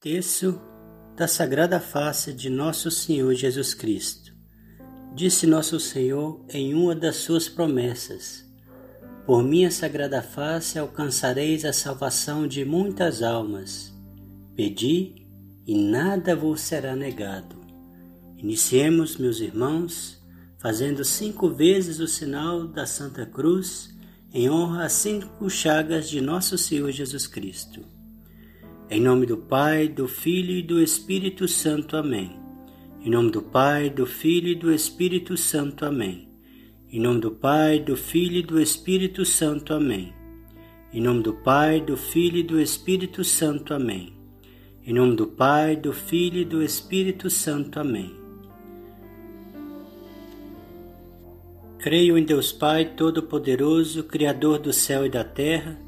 Terço da Sagrada Face de Nosso Senhor Jesus Cristo. Disse Nosso Senhor em uma das suas promessas: Por minha sagrada face alcançareis a salvação de muitas almas. Pedi e nada vos será negado. Iniciemos, meus irmãos, fazendo cinco vezes o sinal da Santa Cruz em honra às cinco chagas de Nosso Senhor Jesus Cristo. Em nome do Pai, do Filho e do Espírito Santo. Amém. Em nome do Pai, do Filho e do Espírito Santo. Amém. Em nome do Pai, do Filho e do Espírito Santo. Amém. Em nome do Pai, do Filho e do Espírito Santo. Amém. Em nome do Pai, do Filho e do Espírito Santo. Amém. Creio em Deus Pai Todo-Poderoso, Criador do céu e da terra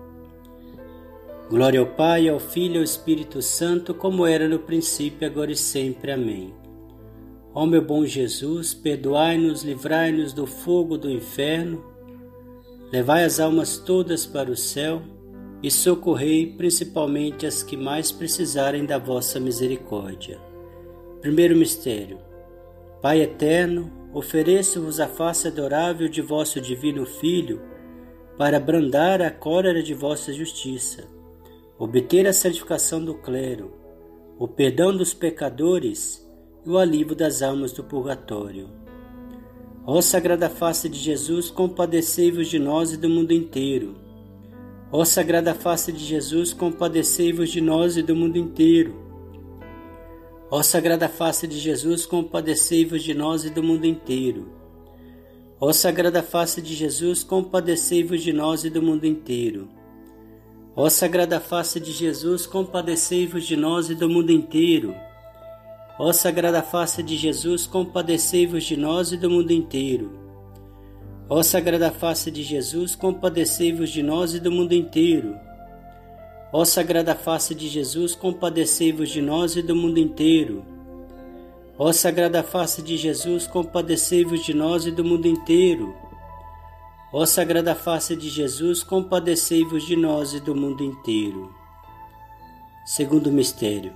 Glória ao Pai, ao Filho e ao Espírito Santo, como era no princípio, agora e sempre. Amém. Ó meu bom Jesus, perdoai-nos, livrai-nos do fogo do inferno, levai as almas todas para o céu e socorrei principalmente as que mais precisarem da vossa misericórdia. Primeiro mistério. Pai eterno, ofereço-vos a face adorável de vosso divino Filho, para brandar a cólera de vossa justiça obter a santificação do clero, o perdão dos pecadores e o alívio das almas do purgatório. Ó Sagrada Face de Jesus, compadecei-vos de nós e do mundo inteiro. Ó Sagrada Face de Jesus, compadecei-vos de nós e do mundo inteiro. Ó Sagrada Face de Jesus, compadecei-vos de nós e do mundo inteiro. Ó Sagrada Face de Jesus, compadecei-vos de nós e do mundo inteiro. Ó Sagrada Face de Jesus, compadecei-vos de nós e do mundo inteiro. Ó Sagrada Face de Jesus, compadecei-vos de nós e do mundo inteiro. Ó Sagrada Face de Jesus, compadecei-vos de nós e do mundo inteiro. Ó Sagrada Face de Jesus, compadecei-vos de nós e do mundo inteiro. Ó Sagrada Face de Jesus, compadecei-vos de nós e do mundo inteiro. Ó Sagrada Face de Jesus, compadecei-vos de nós e do mundo inteiro. Segundo mistério.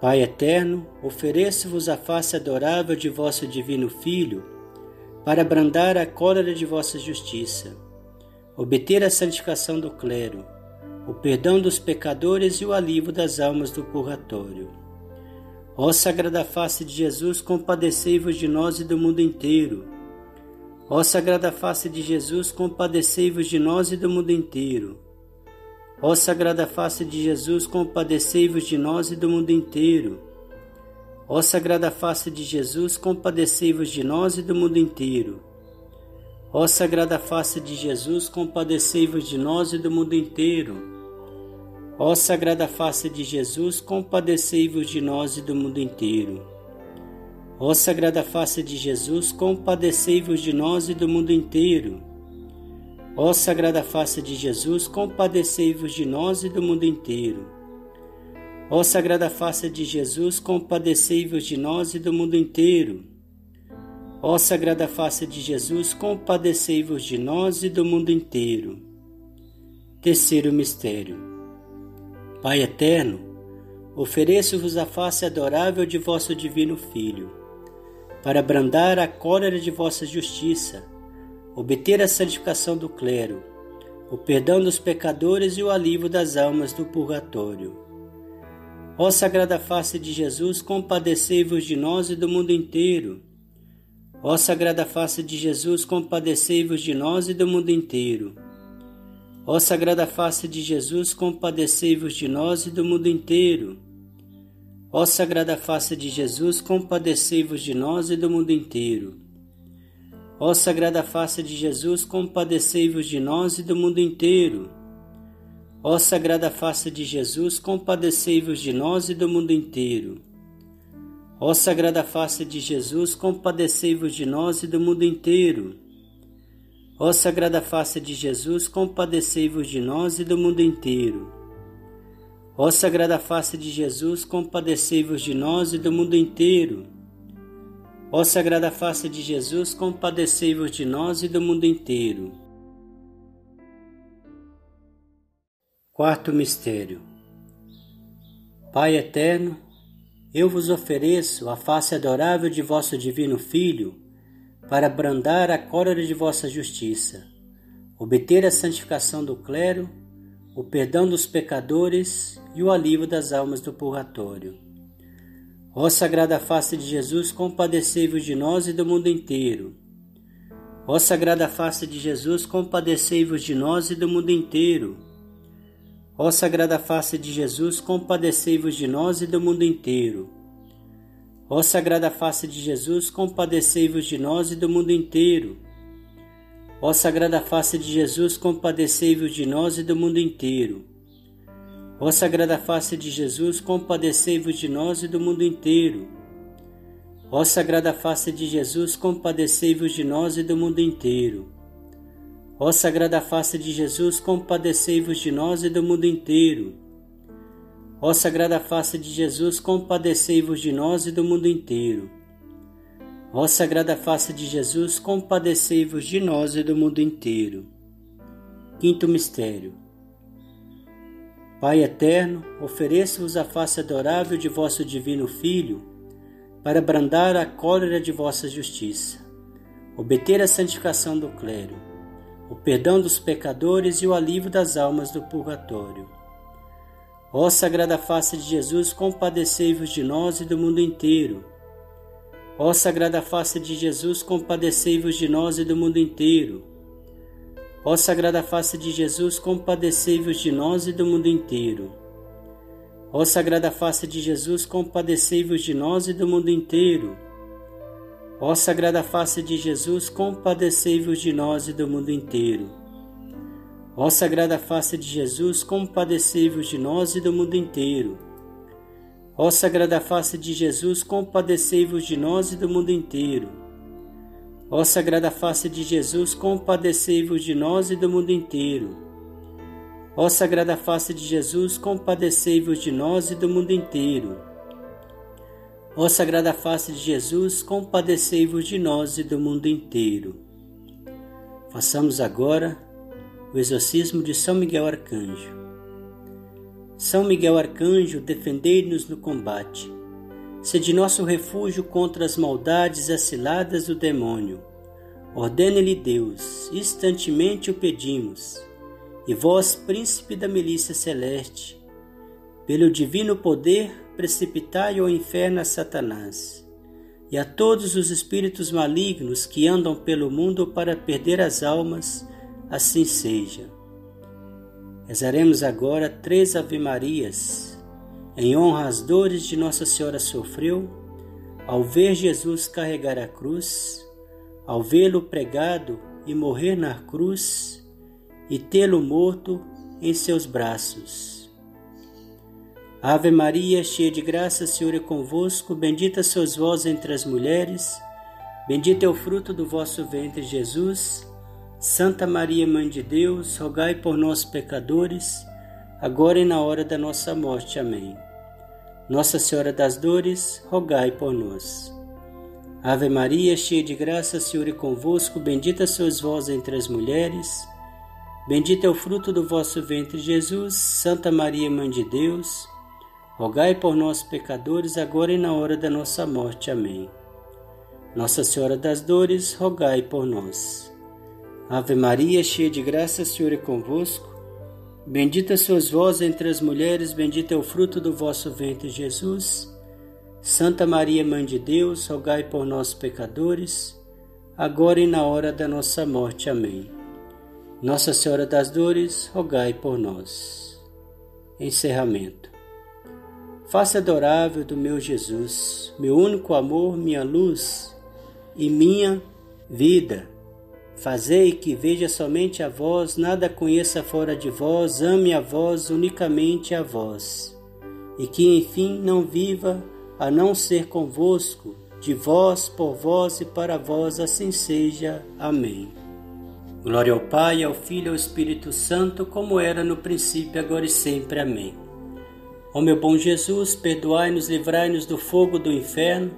Pai eterno, ofereço-vos a face adorável de vosso divino Filho, para abrandar a cólera de vossa justiça, obter a santificação do clero, o perdão dos pecadores e o alívio das almas do purgatório. Ó Sagrada Face de Jesus, compadecei-vos de nós e do mundo inteiro Ó Sagrada Face de Jesus, compadecei-vos de nós e do mundo inteiro. Ó Sagrada Face de Jesus, compadecei-vos de nós e do mundo inteiro. Ó Sagrada Face de Jesus, compadecei-vos de nós e do mundo inteiro. Ó Sagrada Face de Jesus, compadecei-vos de nós e do mundo inteiro. Ó Sagrada Face de Jesus, compadecei-vos de nós e do mundo inteiro. Ó Sagrada Face de Jesus, compadecei-vos de nós e do mundo inteiro. Ó Sagrada Face de Jesus, compadecei-vos de nós e do mundo inteiro. Ó Sagrada Face de Jesus, compadecei-vos de nós e do mundo inteiro. Ó Sagrada Face de Jesus, compadecei-vos de nós e do mundo inteiro. Terceiro mistério. Pai eterno, ofereço-vos a face adorável de vosso divino Filho, para brandar a cólera de vossa justiça, obter a santificação do clero, o perdão dos pecadores e o alívio das almas do purgatório. Ó Sagrada Face de Jesus, compadecei-vos de nós e do mundo inteiro Ó Sagrada Face de Jesus, compadecei-vos de nós e do mundo inteiro. Ó Sagrada Face de Jesus, compadecei-vos de nós e do mundo inteiro. Ó Sagrada Face de Jesus, compadecei-vos de nós e do mundo inteiro. Ó Sagrada Face de Jesus, compadecei-vos de nós e do mundo inteiro. Ó Sagrada Face de Jesus, compadecei-vos de nós e do mundo inteiro. Ó Sagrada Face de Jesus, compadecei-vos de nós e do mundo inteiro. Ó Sagrada Face de Jesus, compadecei-vos de nós e do mundo inteiro. Ó Sagrada Face de Jesus, compadecei-vos de nós e do mundo inteiro. Ó Sagrada Face de Jesus, compadecei-vos de nós e do mundo inteiro. Quarto mistério. Pai eterno, eu vos ofereço a face adorável de vosso divino Filho, para brandar a cólera de vossa justiça, obter a santificação do clero, o perdão dos pecadores e o alívio das almas do purgatório. Ó Sagrada Face de Jesus, compadecei-vos de nós e do mundo inteiro. Ó Sagrada Face de Jesus, compadecei-vos de nós e do mundo inteiro. Ó Sagrada Face de Jesus, compadecei-vos de nós e do mundo inteiro. Ó Sagrada Face de Jesus, compadecei-vos de nós e do mundo inteiro. Ó Sagrada Face de Jesus, compadecei-vos de nós e do mundo inteiro. Ó Sagrada Face de Jesus, compadecei-vos de nós e do mundo inteiro. Ó Sagrada Face de Jesus, compadecei-vos de nós e do mundo inteiro. Ó Sagrada Face de Jesus, compadecei-vos de nós e do mundo inteiro. Ó Sagrada Face de Jesus, compadecei-vos de nós e do mundo inteiro. Ó Sagrada Face de Jesus, compadecei-vos de nós e do mundo inteiro. Quinto Mistério. Pai eterno, ofereço-vos a face adorável de vosso divino Filho, para brandar a cólera de vossa justiça, obter a santificação do clero o perdão dos pecadores e o alívio das almas do purgatório. Ó Sagrada Face de Jesus, compadecei-vos de nós e do mundo inteiro. Ó Sagrada Face de Jesus, compadecei-vos de nós e do mundo inteiro. Ó Sagrada Face de Jesus, compadecei-vos de nós e do mundo inteiro. Ó Sagrada Face de Jesus, compadecei-vos de nós e do mundo inteiro. Ó Sagrada Face de Jesus, compadecei-vos de nós e do mundo inteiro. Ó Sagrada Face de Jesus, compadecei-vos de nós e do mundo inteiro. Ó Sagrada Face de Jesus, compadecei-vos de nós e do mundo inteiro. Ó Sagrada Face de Jesus, compadecei-vos de nós e do mundo inteiro. Ó Sagrada Face de Jesus, compadecei-vos de nós e do mundo inteiro. Ó Sagrada Face de Jesus, compadecei-vos de nós e do mundo inteiro. Façamos agora o exorcismo de São Miguel Arcanjo. São Miguel Arcanjo, defendei-nos no combate. Sede nosso refúgio contra as maldades as ciladas do demônio. Ordene-lhe Deus, instantemente o pedimos. E vós, príncipe da milícia celeste, pelo divino poder, precipitai ao inferno a Satanás e a todos os espíritos malignos que andam pelo mundo para perder as almas, assim seja. Rezaremos agora três Ave-Marias, em honra às dores de Nossa Senhora sofreu, ao ver Jesus carregar a cruz, ao vê-lo pregado e morrer na cruz, e tê-lo morto em seus braços. Ave Maria, cheia de graça, Senhor é convosco, bendita sois vós entre as mulheres, bendito é o fruto do vosso ventre, Jesus. Santa Maria, Mãe de Deus, rogai por nós, pecadores, agora e na hora da nossa morte. Amém. Nossa Senhora das Dores, rogai por nós. Ave Maria, cheia de graça, Senhor é convosco, bendita sois vós entre as mulheres, bendito é o fruto do vosso ventre, Jesus. Santa Maria, Mãe de Deus, rogai por nós, pecadores, agora e na hora da nossa morte. Amém. Nossa Senhora das Dores, rogai por nós. Ave Maria, cheia de graça, Senhor é convosco, bendita sois vós entre as mulheres, bendito é o fruto do vosso ventre, Jesus. Santa Maria, Mãe de Deus, rogai por nós, pecadores, agora e na hora da nossa morte. Amém. Nossa Senhora das Dores, rogai por nós. Encerramento. Faça adorável do meu Jesus, meu único amor, minha luz e minha vida. Fazei que veja somente a vós, nada conheça fora de vós, ame a vós, unicamente a vós, e que enfim não viva a não ser convosco, de vós, por vós e para vós, assim seja. Amém. Glória ao Pai, ao Filho e ao Espírito Santo, como era no princípio, agora e sempre. Amém. Ó meu bom Jesus, perdoai-nos, livrai-nos do fogo do inferno,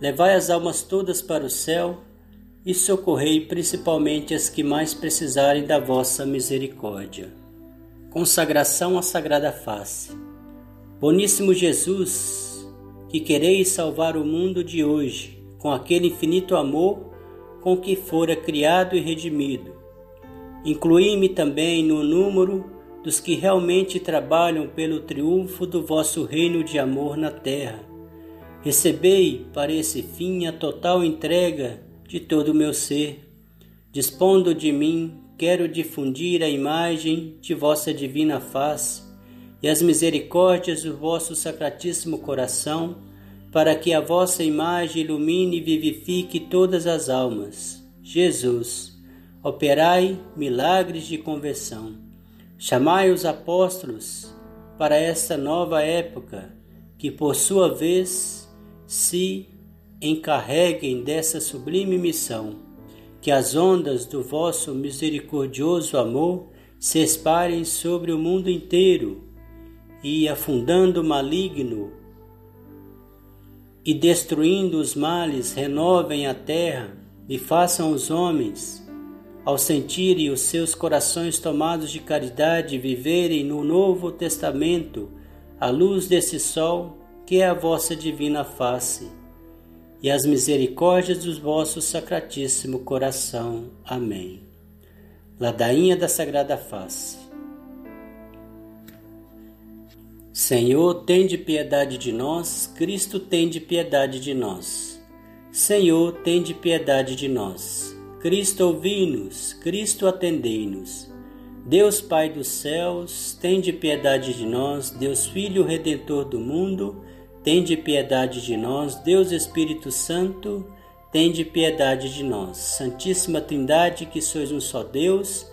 levai as almas todas para o céu e socorrei principalmente as que mais precisarem da vossa misericórdia. Consagração à Sagrada Face. Boníssimo Jesus, que quereis salvar o mundo de hoje com aquele infinito amor com que fora criado e redimido. Incluí-me também no número dos que realmente trabalham pelo triunfo do vosso reino de amor na terra. Recebei para esse fim a total entrega de todo o meu ser. Dispondo de mim, quero difundir a imagem de vossa divina face e as misericórdias do vosso sacratíssimo coração, para que a vossa imagem ilumine e vivifique todas as almas. Jesus, operai milagres de conversão. Chamai os apóstolos para esta nova época, que por sua vez se encarreguem dessa sublime missão, que as ondas do vosso misericordioso amor se espalhem sobre o mundo inteiro e afundando o maligno e destruindo os males, renovem a terra e façam os homens, ao sentirem os seus corações tomados de caridade, viverem no Novo Testamento a luz desse sol que é a vossa divina face e as misericórdias do vosso sacratíssimo coração. Amém. Ladainha da Sagrada Face. Senhor, tende piedade de nós. Cristo, tende piedade de nós. Senhor, tende piedade de nós. Cristo, ouvi-nos. Cristo, atendei-nos. Deus Pai dos céus, tende piedade de nós. Deus Filho Redentor do mundo, tende piedade de nós. Deus Espírito Santo, tende piedade de nós. Santíssima Trindade, que sois um só Deus,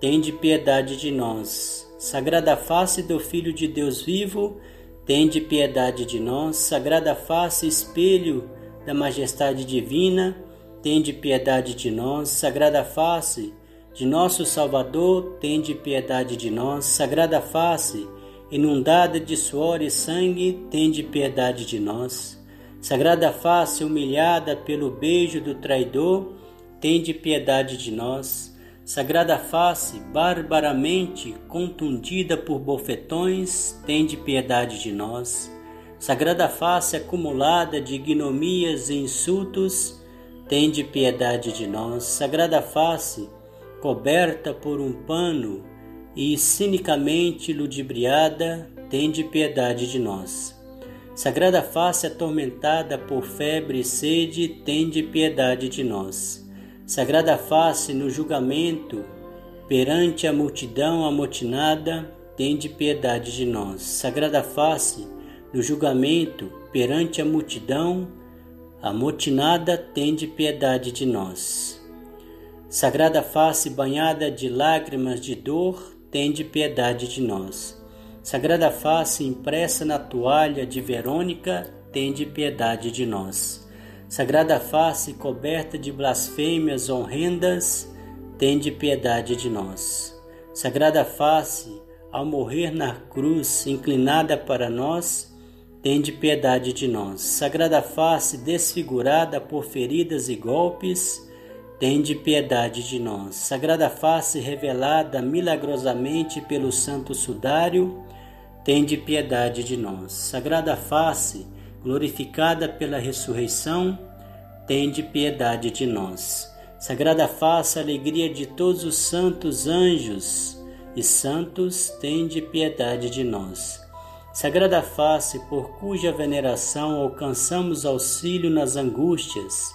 tende piedade de nós. Sagrada face do Filho de Deus vivo, tende piedade de nós. Sagrada face, espelho da majestade divina, tende piedade de nós. Sagrada face de nosso Salvador, tende piedade de nós. Sagrada face, inundada de suor e sangue, tende piedade de nós. Sagrada face, humilhada pelo beijo do traidor, tende piedade de nós. Sagrada face, barbaramente contundida por bofetões, tende piedade de nós. Sagrada face acumulada de ignomias e insultos, tende piedade de nós. Sagrada face, coberta por um pano e cinicamente ludibriada, tende piedade de nós. Sagrada face atormentada por febre e sede, tende piedade de nós. Sagrada face no julgamento, perante a multidão amotinada, tende piedade de nós. Sagrada face no julgamento, perante a multidão amotinada, tende piedade de nós. Sagrada face banhada de lágrimas de dor, tende piedade de nós. Sagrada face impressa na toalha de Verônica, tende piedade de nós. Sagrada face coberta de blasfêmias horrendas, tende piedade de nós. Sagrada face, ao morrer na cruz, inclinada para nós, tende piedade de nós. Sagrada face desfigurada por feridas e golpes, tende piedade de nós. Sagrada face revelada milagrosamente pelo santo sudário, tende piedade de nós. Sagrada face glorificada pela ressurreição, tende piedade de nós. Sagrada face, alegria de todos os santos anjos e santos, tende piedade de nós. Sagrada face, por cuja veneração alcançamos auxílio nas angústias,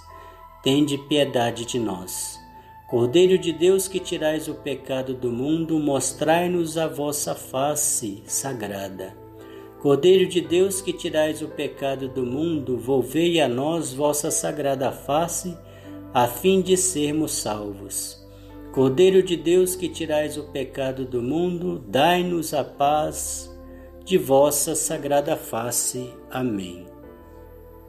tende piedade de nós. Cordeiro de Deus que tirais o pecado do mundo, mostrai-nos a vossa face sagrada. Cordeiro de Deus que tirais o pecado do mundo, volvei a nós vossa sagrada face, a fim de sermos salvos. Cordeiro de Deus que tirais o pecado do mundo, dai-nos a paz de vossa sagrada face. Amém.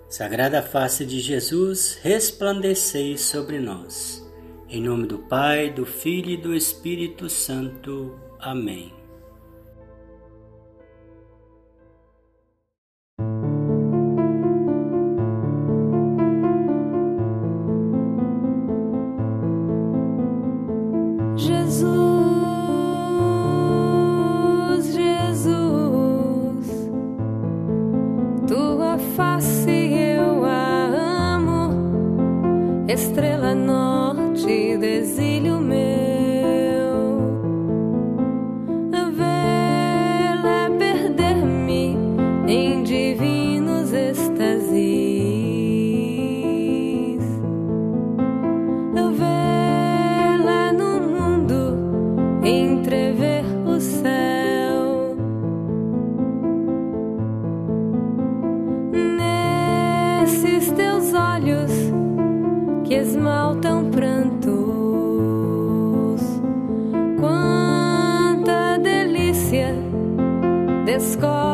Sagrada face de Jesus, resplandecei sobre nós. Em nome do Pai, do Filho e do Espírito Santo. Amém. estrela norte, desílio meu. score.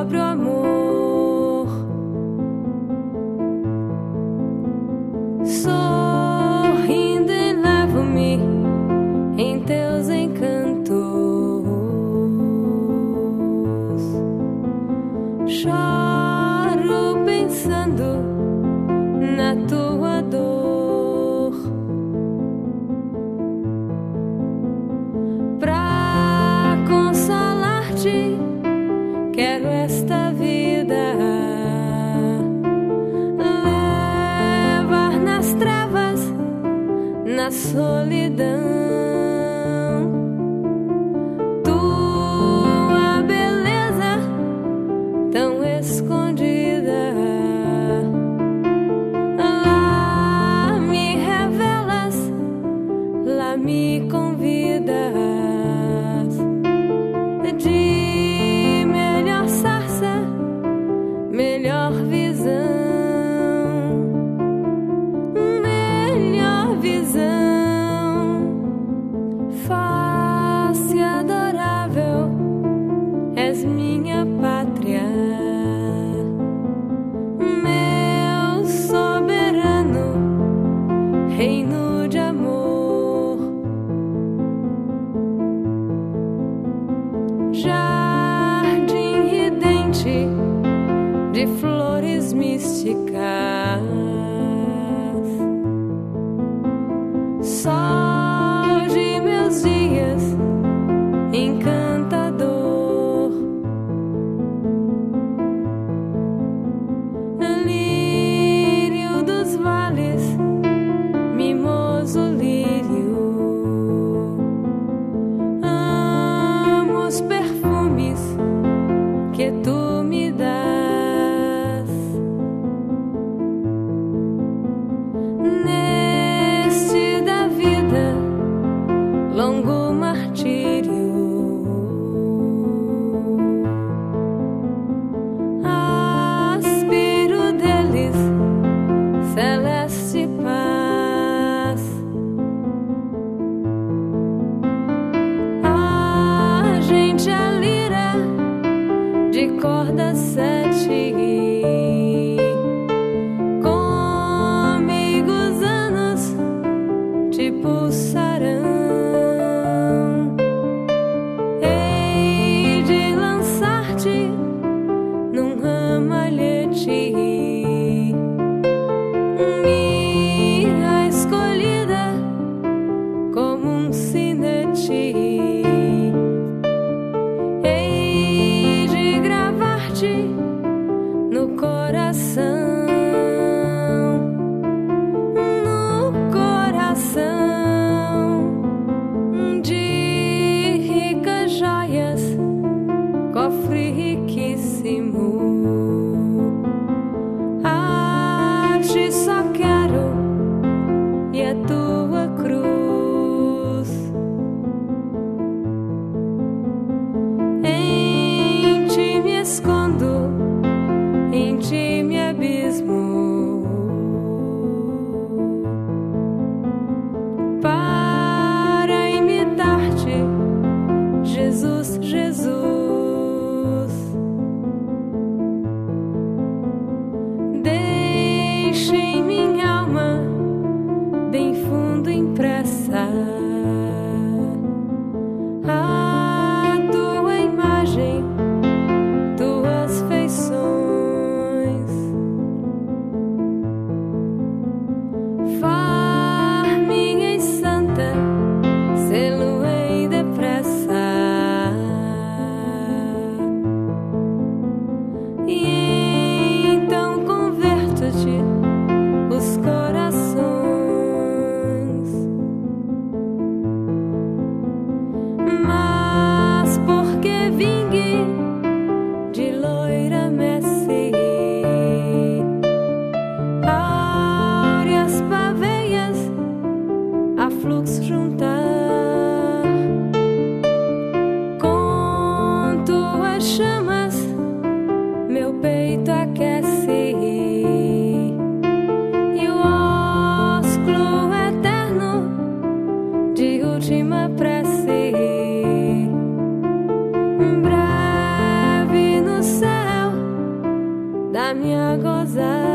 Num ramalhete. desire.